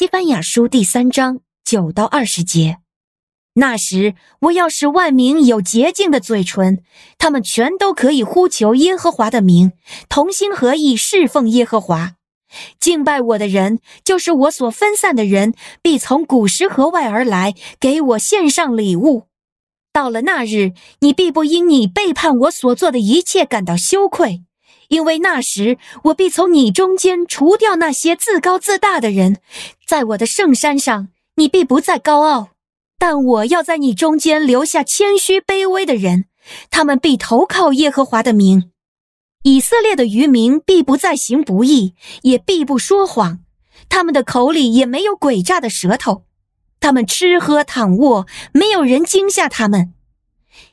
西班牙书第三章九到二十节。那时，我要使万民有洁净的嘴唇，他们全都可以呼求耶和华的名，同心合意侍奉耶和华。敬拜我的人，就是我所分散的人，必从古时河外而来，给我献上礼物。到了那日，你必不因你背叛我所做的一切感到羞愧，因为那时我必从你中间除掉那些自高自大的人，在我的圣山上，你必不再高傲。但我要在你中间留下谦虚卑微的人，他们必投靠耶和华的名。以色列的渔民必不再行不义，也必不说谎，他们的口里也没有诡诈的舌头。他们吃喝躺卧，没有人惊吓他们。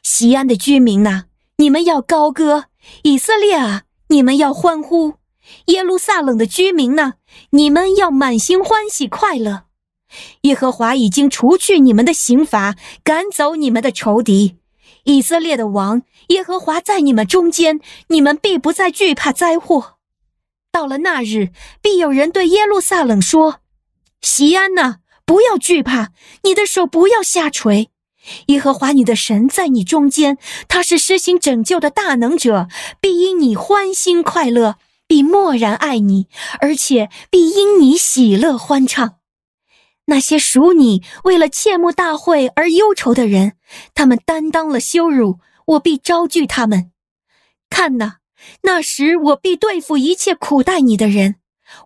西安的居民呐，你们要高歌；以色列啊，你们要欢呼；耶路撒冷的居民呢，你们要满心欢喜快乐。耶和华已经除去你们的刑罚，赶走你们的仇敌。以色列的王耶和华在你们中间，你们必不再惧怕灾祸。到了那日，必有人对耶路撒冷说：“锡安哪，不要惧怕，你的手不要下垂。耶和华你的神在你中间，他是施行拯救的大能者，必你欢欣快乐，必默然爱你，而且必因你喜乐欢唱。”那些属你为了切慕大会而忧愁的人，他们担当了羞辱，我必招聚他们。看呐，那时我必对付一切苦待你的人，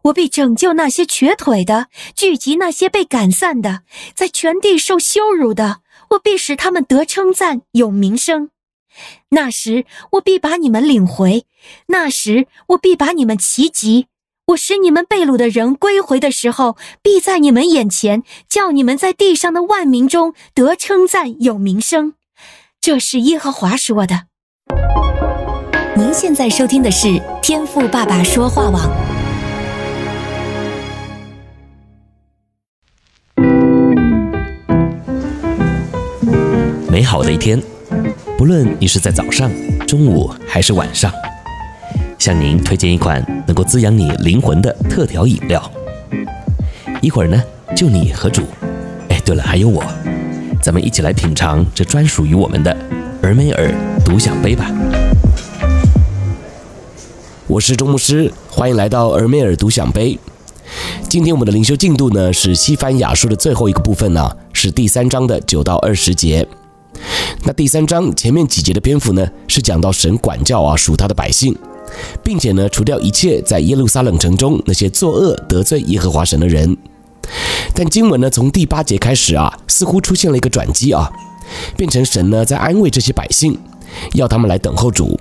我必拯救那些瘸腿的，聚集那些被赶散的，在全地受羞辱的，我必使他们得称赞，有名声。那时我必把你们领回，那时我必把你们齐集。我使你们被掳的人归回的时候，必在你们眼前，叫你们在地上的万民中得称赞，有名声。这是耶和华说的。您现在收听的是天赋爸爸说话网。美好的一天，不论你是在早上、中午还是晚上。向您推荐一款能够滋养你灵魂的特调饮料。一会儿呢，就你和主，哎，对了，还有我，咱们一起来品尝这专属于我们的尔梅尔独享杯吧。我是钟牧师，欢迎来到尔梅尔独享杯。今天我们的灵修进度呢是西番雅书的最后一个部分呢，是第三章的九到二十节。那第三章前面几节的篇幅呢，是讲到神管教啊属他的百姓。并且呢，除掉一切在耶路撒冷城中那些作恶得罪耶和华神的人。但经文呢，从第八节开始啊，似乎出现了一个转机啊，变成神呢在安慰这些百姓，要他们来等候主，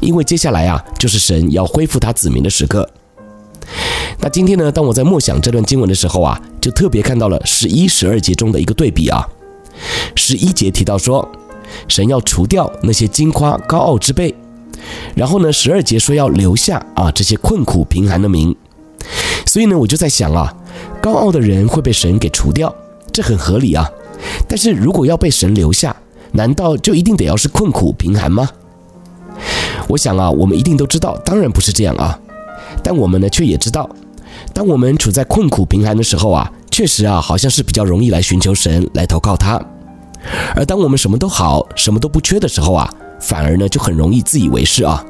因为接下来啊，就是神要恢复他子民的时刻。那今天呢，当我在默想这段经文的时候啊，就特别看到了十一、十二节中的一个对比啊。十一节提到说，神要除掉那些矜夸高傲之辈。然后呢，十二节说要留下啊这些困苦贫寒的民，所以呢，我就在想啊，高傲的人会被神给除掉，这很合理啊。但是如果要被神留下，难道就一定得要是困苦贫寒吗？我想啊，我们一定都知道，当然不是这样啊。但我们呢，却也知道，当我们处在困苦贫寒的时候啊，确实啊，好像是比较容易来寻求神，来投靠他。而当我们什么都好，什么都不缺的时候啊。反而呢，就很容易自以为是啊，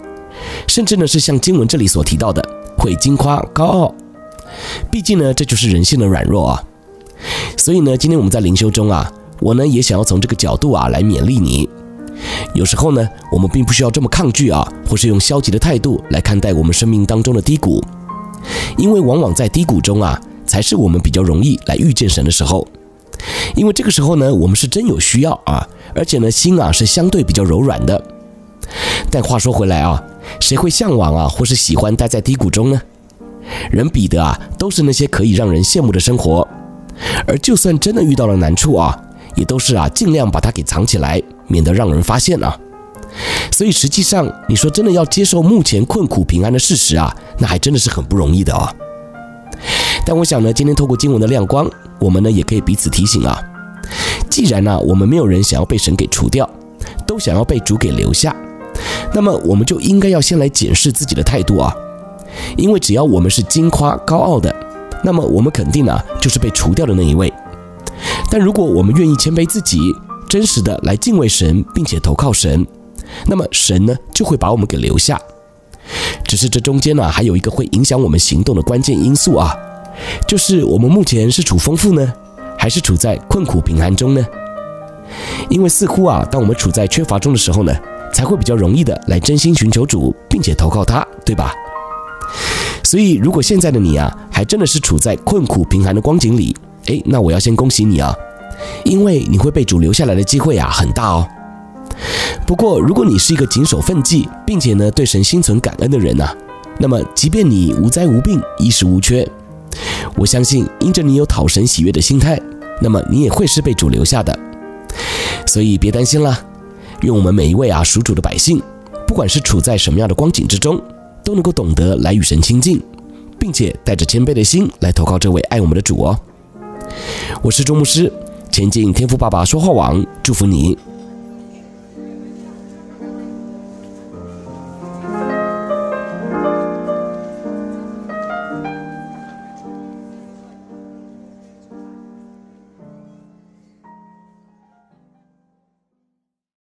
甚至呢是像经文这里所提到的，会惊夸高傲。毕竟呢，这就是人性的软弱啊。所以呢，今天我们在灵修中啊，我呢也想要从这个角度啊来勉励你。有时候呢，我们并不需要这么抗拒啊，或是用消极的态度来看待我们生命当中的低谷，因为往往在低谷中啊，才是我们比较容易来遇见神的时候。因为这个时候呢，我们是真有需要啊，而且呢，心啊是相对比较柔软的。但话说回来啊，谁会向往啊，或是喜欢待在低谷中呢？人比的啊，都是那些可以让人羡慕的生活。而就算真的遇到了难处啊，也都是啊，尽量把它给藏起来，免得让人发现啊。所以实际上，你说真的要接受目前困苦平安的事实啊，那还真的是很不容易的啊。但我想呢，今天透过经文的亮光，我们呢也可以彼此提醒啊。既然呢、我们没有人想要被神给除掉，都想要被主给留下，那么我们就应该要先来检视自己的态度啊。因为只要我们是矜夸高傲的，那么我们肯定啊就是被除掉的那一位。但如果我们愿意谦卑自己，真实的来敬畏神，并且投靠神，那么神呢就会把我们给留下。只是这中间呢还有一个会影响我们行动的关键因素啊，就是我们目前是处丰富呢，还是处在困苦贫寒中呢？因为似乎啊，当我们处在缺乏中的时候呢，才会比较容易的来真心寻求主，并且投靠他，对吧？所以如果现在的你啊，还真的是处在困苦贫寒的光景里，诶，那我要先恭喜你啊，因为你会被主留下来的机会啊很大哦。不过如果你是一个谨守分际，并且呢对神心存感恩的人呐，那么即便你无灾无病，衣食无缺，我相信因着你有讨神喜悦的心态，那么你也会是被主留下的。所以别担心啦，愿我们每一位啊属主的百姓，不管是处在什么样的光景之中，都能够懂得来与神亲近，并且带着谦卑的心来投靠这位爱我们的主哦。我是周牧师，前进天赋爸爸说话网，祝福你。